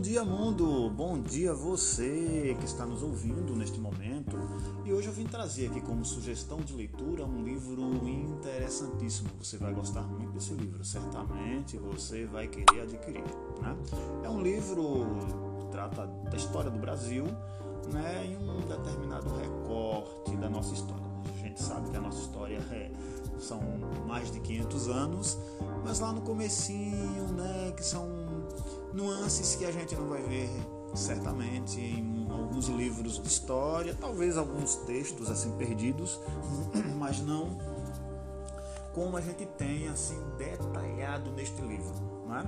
dia, mundo! Bom dia você que está nos ouvindo neste momento. E hoje eu vim trazer aqui como sugestão de leitura um livro interessantíssimo. Você vai gostar muito desse livro, certamente você vai querer adquirir. Né? É um livro que trata da história do Brasil né, em um determinado recorte da nossa história. A gente sabe que a nossa história é, são mais de 500 anos, mas lá no comecinho, né, que são nuances que a gente não vai ver certamente em alguns livros de história, talvez alguns textos assim perdidos, mas não como a gente tem assim detalhado neste livro. Né?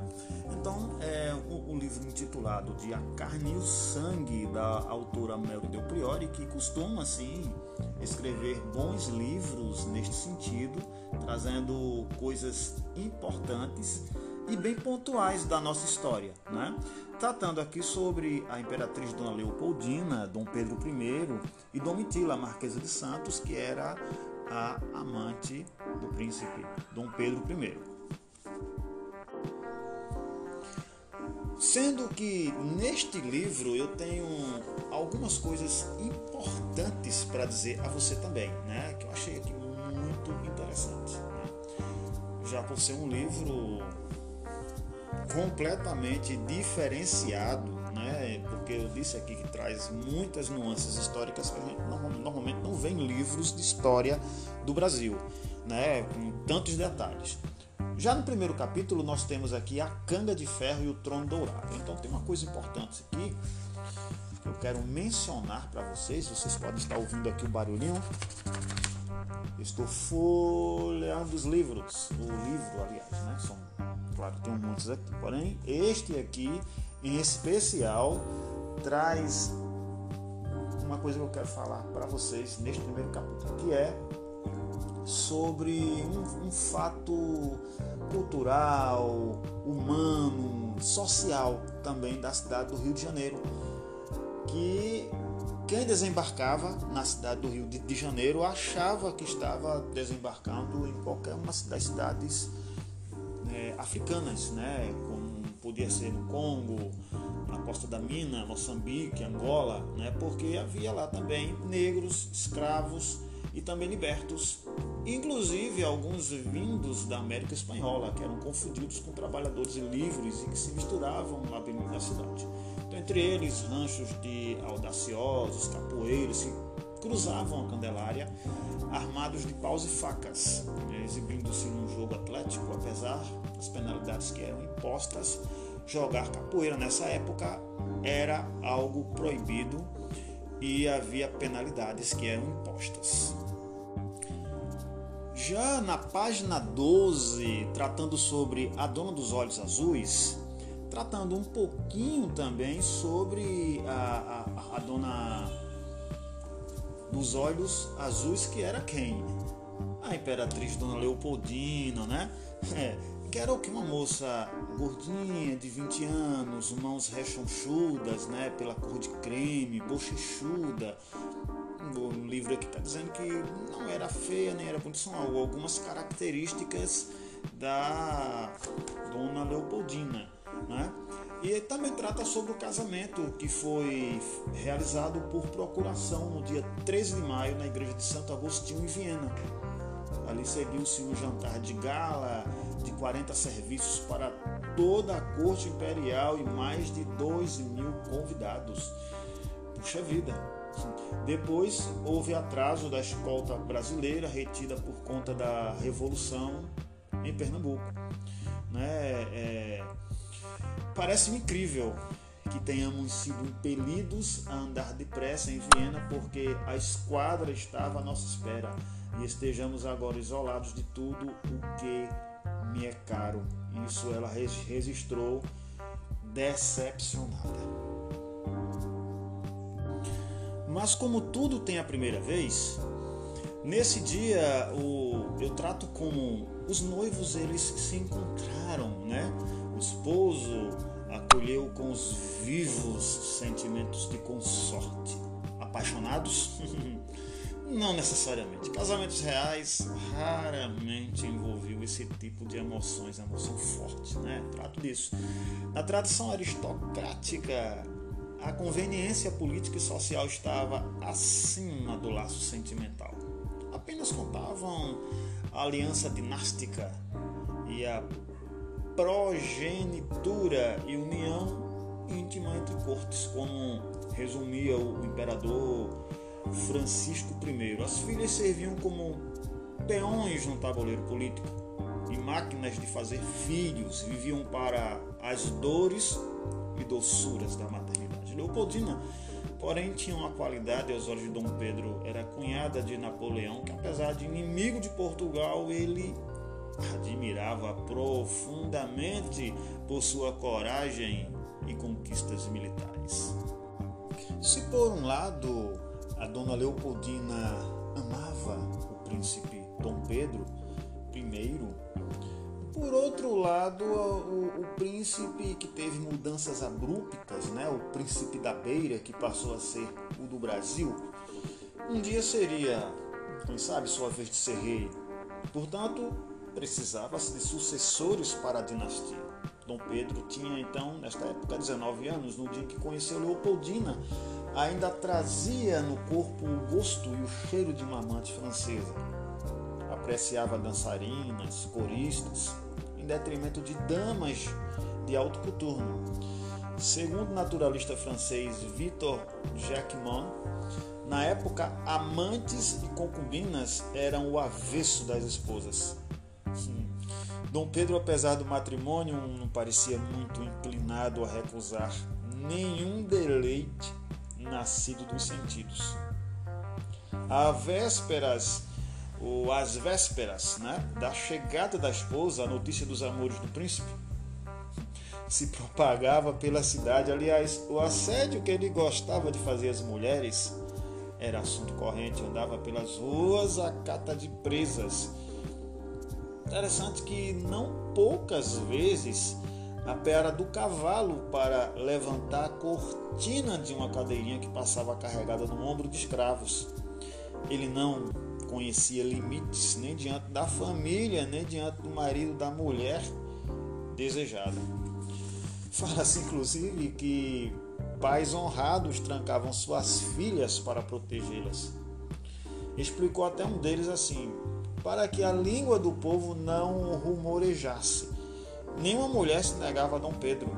Então, é o, o, livro intitulado de A Carne e o Sangue, da autora Mel Del Priori, que costuma assim escrever bons livros neste sentido, trazendo coisas importantes e bem pontuais da nossa história, né? Tratando aqui sobre a imperatriz Dona Leopoldina, Dom Pedro I e Domitila, Marquesa de Santos, que era a amante do príncipe Dom Pedro I. Sendo que neste livro eu tenho algumas coisas importantes para dizer a você também, né? Que eu achei aqui muito interessante. Né? Já por ser um livro completamente diferenciado, né? Porque eu disse aqui que traz muitas nuances históricas que a gente normalmente não vê em livros de história do Brasil, né? Com tantos detalhes. Já no primeiro capítulo nós temos aqui a canga de ferro e o trono dourado. Então tem uma coisa importante aqui que eu quero mencionar para vocês. Vocês podem estar ouvindo aqui o barulhinho. Estou folheando os livros, o livro, aliás, né? São claro, tem muitos aqui. Porém, este aqui, em especial, traz uma coisa que eu quero falar para vocês neste primeiro capítulo, que é sobre um, um fato cultural, humano, social também da cidade do Rio de Janeiro, que quem desembarcava na cidade do Rio de Janeiro achava que estava desembarcando em qualquer uma das cidades é, africanas, né? como podia ser no Congo, na Costa da Mina, Moçambique, Angola, né? porque havia lá também negros, escravos e também libertos, inclusive alguns vindos da América Espanhola, que eram confundidos com trabalhadores livres e que se misturavam lá dentro da cidade. Então, entre eles, ranchos de audaciosos, capoeiros, que cruzavam a Candelária armados de paus e facas, né, exibindo-se num jogo atlético, apesar das penalidades que eram impostas. Jogar capoeira nessa época era algo proibido e havia penalidades que eram impostas. Já na página 12, tratando sobre a Dona dos Olhos Azuis, tratando um pouquinho também sobre a, a, a Dona dos olhos azuis, que era quem? A imperatriz Dona Leopoldina, né? É, que era o que? Uma moça gordinha, de 20 anos, mãos rechonchudas, né? Pela cor de creme, bochechuda. O livro aqui está dizendo que não era feia nem era são algumas características da Dona Leopoldina, né? E também trata sobre o casamento que foi realizado por procuração no dia 13 de maio na igreja de Santo Agostinho em Viena. Ali seguiu-se um jantar de gala de 40 serviços para toda a corte imperial e mais de 2 mil convidados. Puxa vida! Depois houve atraso da escolta brasileira retida por conta da Revolução em Pernambuco. Né? É, Parece-me incrível que tenhamos sido impelidos a andar depressa em Viena porque a esquadra estava à nossa espera e estejamos agora isolados de tudo o que me é caro. Isso ela registrou decepcionada. Mas como tudo tem a primeira vez, nesse dia o, eu trato como os noivos eles se encontraram, né? O esposo acolheu com os vivos sentimentos de consorte. Apaixonados? Não necessariamente. Casamentos reais raramente envolviam esse tipo de emoções, emoção forte, né? Trato disso. Na tradição aristocrática, a conveniência política e social estava acima do laço sentimental. Apenas contavam a aliança dinástica e a progenitura e união íntima entre cortes, como resumia o imperador Francisco I. As filhas serviam como peões no tabuleiro político e máquinas de fazer filhos, viviam para as dores e doçuras da maternidade. Leopoldina, porém, tinha uma qualidade aos olhos de Dom Pedro, era cunhada de Napoleão, que apesar de inimigo de Portugal, ele admirava profundamente por sua coragem e conquistas militares. Se por um lado a dona Leopoldina amava o príncipe Dom Pedro I. Por outro lado, o, o, príncipe que teve mudanças abruptas, né? o príncipe da Beira, que passou a ser o do Brasil, um dia seria, quem sabe, sua vez de ser rei. Portanto, precisava-se de sucessores para a dinastia. Dom Pedro tinha então, nesta época, 19 anos, no dia em que conheceu Leopoldina, ainda trazia no corpo o gosto e o cheiro de uma amante francesa. Apreciava dançarinas, coristas, em detrimento de damas de alto coturno. Segundo o naturalista francês Victor Jacquemont, na época, amantes e concubinas eram o avesso das esposas. Dom Pedro, apesar do matrimônio, não parecia muito inclinado a recusar nenhum deleite nascido dos sentidos. Às vésperas, ou às vésperas né, da chegada da esposa, a notícia dos amores do príncipe se propagava pela cidade. Aliás, o assédio que ele gostava de fazer às mulheres era assunto corrente, andava pelas ruas a cata de presas. Interessante que não poucas vezes a pera do cavalo para levantar a cortina de uma cadeirinha que passava carregada no ombro de escravos. Ele não conhecia limites nem diante da família, nem diante do marido da mulher desejada. Fala-se inclusive que pais honrados trancavam suas filhas para protegê-las. Explicou até um deles assim: para que a língua do povo não rumorejasse Nenhuma mulher se negava a Dom Pedro,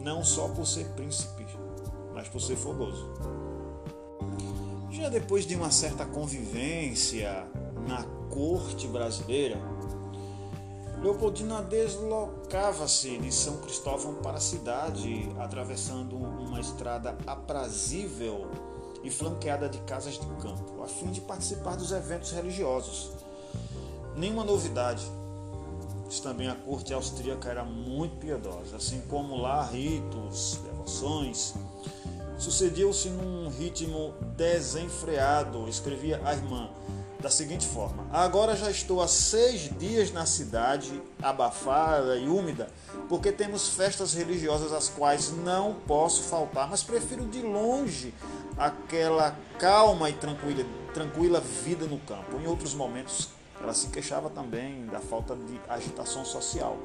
não só por ser príncipe, mas por ser fogoso. Já depois de uma certa convivência na corte brasileira, Leopoldina deslocava-se de São Cristóvão para a cidade, atravessando uma estrada aprazível e flanqueada de casas de campo, a fim de participar dos eventos religiosos. Nenhuma novidade, também a corte austríaca era muito piedosa, assim como lá ritos, devoções. Sucediu-se num ritmo desenfreado, escrevia a irmã da seguinte forma: Agora já estou há seis dias na cidade, abafada e úmida, porque temos festas religiosas às quais não posso faltar, mas prefiro de longe aquela calma e tranquila, tranquila vida no campo. Em outros momentos ela se queixava também da falta de agitação social.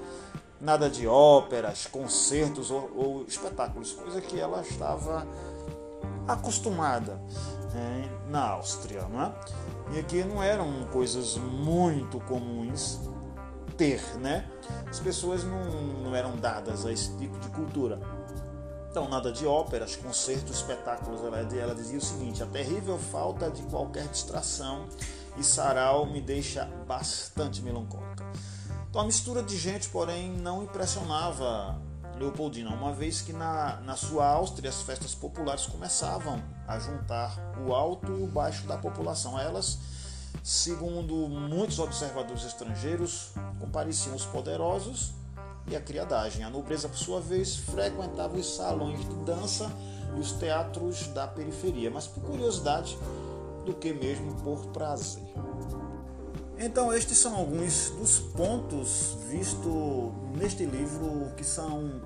Nada de óperas, concertos ou, ou espetáculos, coisa que ela estava acostumada é, na Áustria. Não é? E aqui não eram coisas muito comuns ter, né? As pessoas não, não eram dadas a esse tipo de cultura. Então, nada de óperas, concertos, espetáculos. Ela, ela dizia o seguinte: a terrível falta de qualquer distração e sarau me deixa bastante melancólica. Então a mistura de gente, porém, não impressionava Leopoldina, uma vez que na, na sua Áustria as festas populares começavam a juntar o alto e o baixo da população. Elas, segundo muitos observadores estrangeiros, compareciam os poderosos e a criadagem. A nobreza, por sua vez, frequentava os salões de dança e os teatros da periferia. Mas por curiosidade, do que mesmo por prazer. Então, estes são alguns dos pontos vistos neste livro que são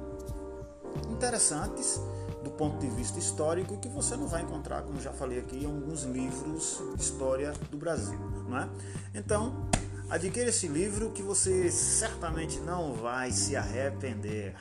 interessantes do ponto de vista histórico que você não vai encontrar, como já falei aqui, em alguns livros de história do Brasil, não é? Então, adquira esse livro que você certamente não vai se arrepender.